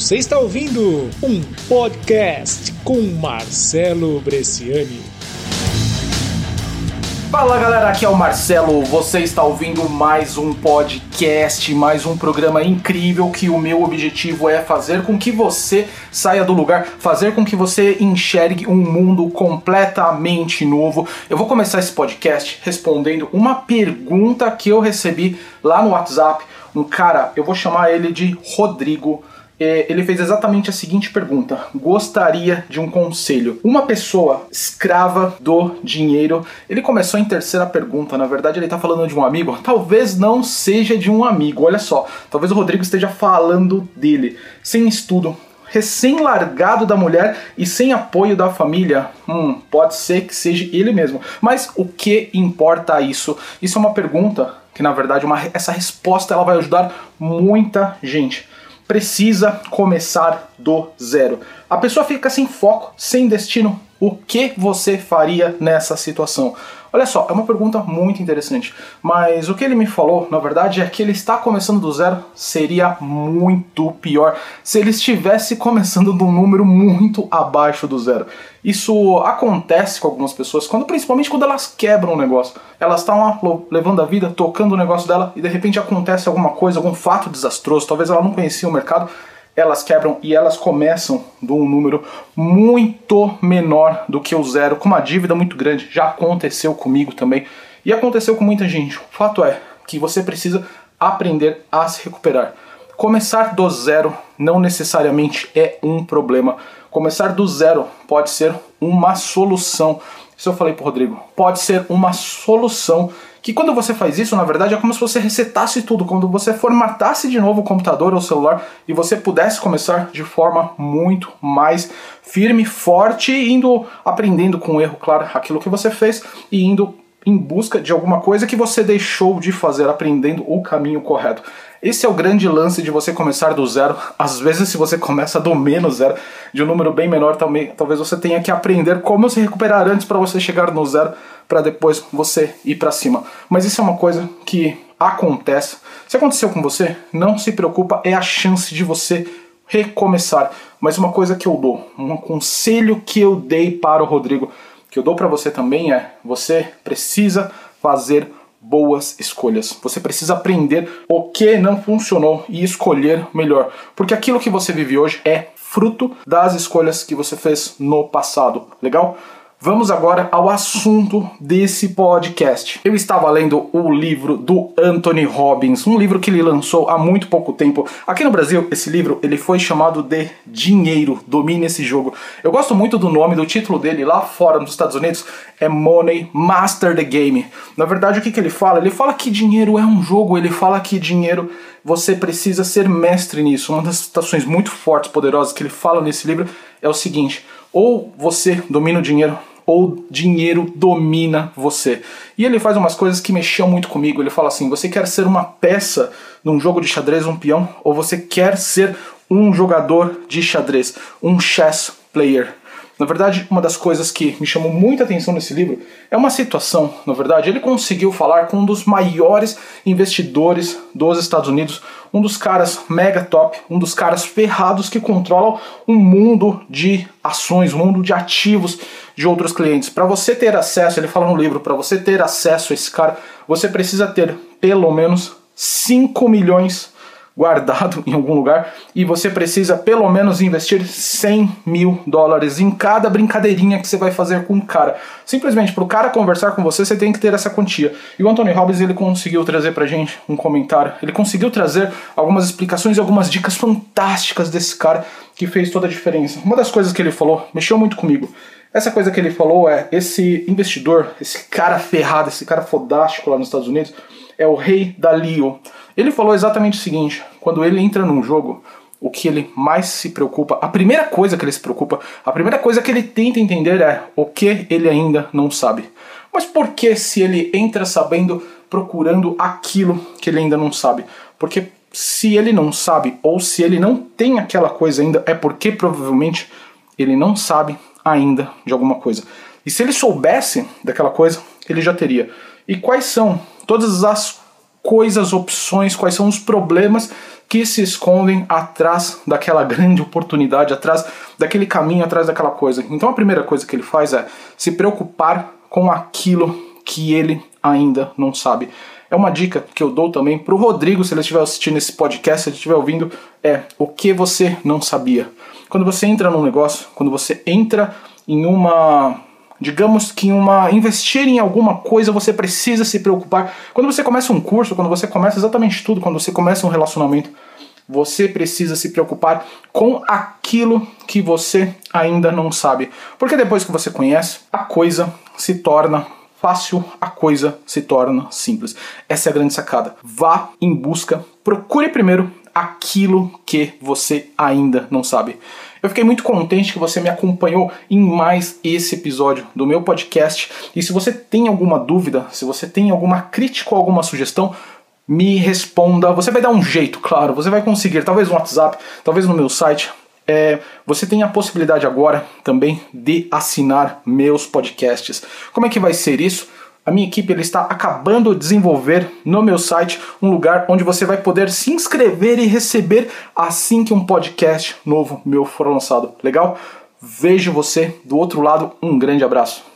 Você está ouvindo um podcast com Marcelo Bresciani. Fala galera, aqui é o Marcelo. Você está ouvindo mais um podcast, mais um programa incrível que o meu objetivo é fazer com que você saia do lugar, fazer com que você enxergue um mundo completamente novo. Eu vou começar esse podcast respondendo uma pergunta que eu recebi lá no WhatsApp. Um cara, eu vou chamar ele de Rodrigo ele fez exatamente a seguinte pergunta: Gostaria de um conselho. Uma pessoa escrava do dinheiro. Ele começou em terceira pergunta, na verdade ele está falando de um amigo. Talvez não seja de um amigo, olha só. Talvez o Rodrigo esteja falando dele. Sem estudo, recém-largado da mulher e sem apoio da família, hum, pode ser que seja ele mesmo. Mas o que importa isso? Isso é uma pergunta que, na verdade, uma, essa resposta ela vai ajudar muita gente precisa começar do zero. A pessoa fica sem foco, sem destino. O que você faria nessa situação? Olha só, é uma pergunta muito interessante, mas o que ele me falou, na verdade, é que ele está começando do zero seria muito pior se ele estivesse começando de um número muito abaixo do zero. Isso acontece com algumas pessoas, quando principalmente quando elas quebram o negócio. Elas estão levando a vida, tocando o negócio dela e de repente acontece alguma coisa, algum fato desastroso, talvez ela não conhecia o mercado elas quebram e elas começam de um número muito menor do que o zero, com uma dívida muito grande. Já aconteceu comigo também e aconteceu com muita gente. O fato é que você precisa aprender a se recuperar. Começar do zero não necessariamente é um problema. Começar do zero pode ser uma solução. Isso eu falei pro Rodrigo. Pode ser uma solução que quando você faz isso, na verdade, é como se você resetasse tudo, quando você formatasse de novo o computador ou o celular e você pudesse começar de forma muito mais firme, forte, indo aprendendo com o erro, claro, aquilo que você fez e indo em busca de alguma coisa que você deixou de fazer, aprendendo o caminho correto. Esse é o grande lance de você começar do zero. Às vezes, se você começa do menos zero, de um número bem menor talvez você tenha que aprender como se recuperar antes para você chegar no zero, para depois você ir para cima. Mas isso é uma coisa que acontece. Se aconteceu com você, não se preocupa, é a chance de você recomeçar. Mas uma coisa que eu dou, um conselho que eu dei para o Rodrigo, que eu dou para você também é: você precisa fazer boas escolhas. Você precisa aprender o que não funcionou e escolher melhor, porque aquilo que você vive hoje é fruto das escolhas que você fez no passado. Legal? Vamos agora ao assunto desse podcast. Eu estava lendo o livro do Anthony Robbins, um livro que ele lançou há muito pouco tempo. Aqui no Brasil, esse livro ele foi chamado de Dinheiro, Domine esse jogo. Eu gosto muito do nome, do título dele lá fora nos Estados Unidos é Money Master the Game. Na verdade, o que, que ele fala? Ele fala que dinheiro é um jogo, ele fala que dinheiro você precisa ser mestre nisso. Uma das citações muito fortes, poderosas que ele fala nesse livro é o seguinte: ou você domina o dinheiro ou dinheiro domina você. E ele faz umas coisas que mexiam muito comigo. Ele fala assim: você quer ser uma peça num jogo de xadrez, um peão, ou você quer ser um jogador de xadrez, um chess player? Na verdade, uma das coisas que me chamou muita atenção nesse livro é uma situação, na verdade, ele conseguiu falar com um dos maiores investidores dos Estados Unidos, um dos caras mega top, um dos caras ferrados que controlam um mundo de ações, um mundo de ativos de outros clientes. Para você ter acesso, ele fala no livro, para você ter acesso a esse cara, você precisa ter pelo menos 5 milhões guardado em algum lugar e você precisa pelo menos investir 100 mil dólares em cada brincadeirinha que você vai fazer com o cara. Simplesmente para o cara conversar com você, você tem que ter essa quantia. E o Anthony Robbins ele conseguiu trazer para gente um comentário, ele conseguiu trazer algumas explicações e algumas dicas fantásticas desse cara que fez toda a diferença. Uma das coisas que ele falou mexeu muito comigo. Essa coisa que ele falou é esse investidor, esse cara ferrado, esse cara fodástico lá nos Estados Unidos, é o rei da Leo. Ele falou exatamente o seguinte: quando ele entra num jogo, o que ele mais se preocupa, a primeira coisa que ele se preocupa, a primeira coisa que ele tenta entender é o que ele ainda não sabe. Mas por que se ele entra sabendo, procurando aquilo que ele ainda não sabe? Porque se ele não sabe ou se ele não tem aquela coisa ainda, é porque provavelmente ele não sabe ainda de alguma coisa. E se ele soubesse daquela coisa, ele já teria. E quais são todas as coisas, opções, quais são os problemas que se escondem atrás daquela grande oportunidade, atrás daquele caminho, atrás daquela coisa. Então a primeira coisa que ele faz é se preocupar com aquilo que ele ainda não sabe. É uma dica que eu dou também para o Rodrigo, se ele estiver assistindo esse podcast, se ele estiver ouvindo, é o que você não sabia. Quando você entra num negócio, quando você entra em uma digamos que uma investir em alguma coisa você precisa se preocupar. Quando você começa um curso, quando você começa exatamente tudo, quando você começa um relacionamento, você precisa se preocupar com aquilo que você ainda não sabe. Porque depois que você conhece, a coisa se torna fácil, a coisa se torna simples. Essa é a grande sacada. Vá em busca, procure primeiro aquilo que você ainda não sabe. Eu fiquei muito contente que você me acompanhou em mais esse episódio do meu podcast. E se você tem alguma dúvida, se você tem alguma crítica ou alguma sugestão, me responda. Você vai dar um jeito, claro, você vai conseguir, talvez no WhatsApp, talvez no meu site. É, você tem a possibilidade agora também de assinar meus podcasts. Como é que vai ser isso? A minha equipe ele está acabando de desenvolver no meu site um lugar onde você vai poder se inscrever e receber assim que um podcast novo meu for lançado. Legal? Vejo você do outro lado. Um grande abraço.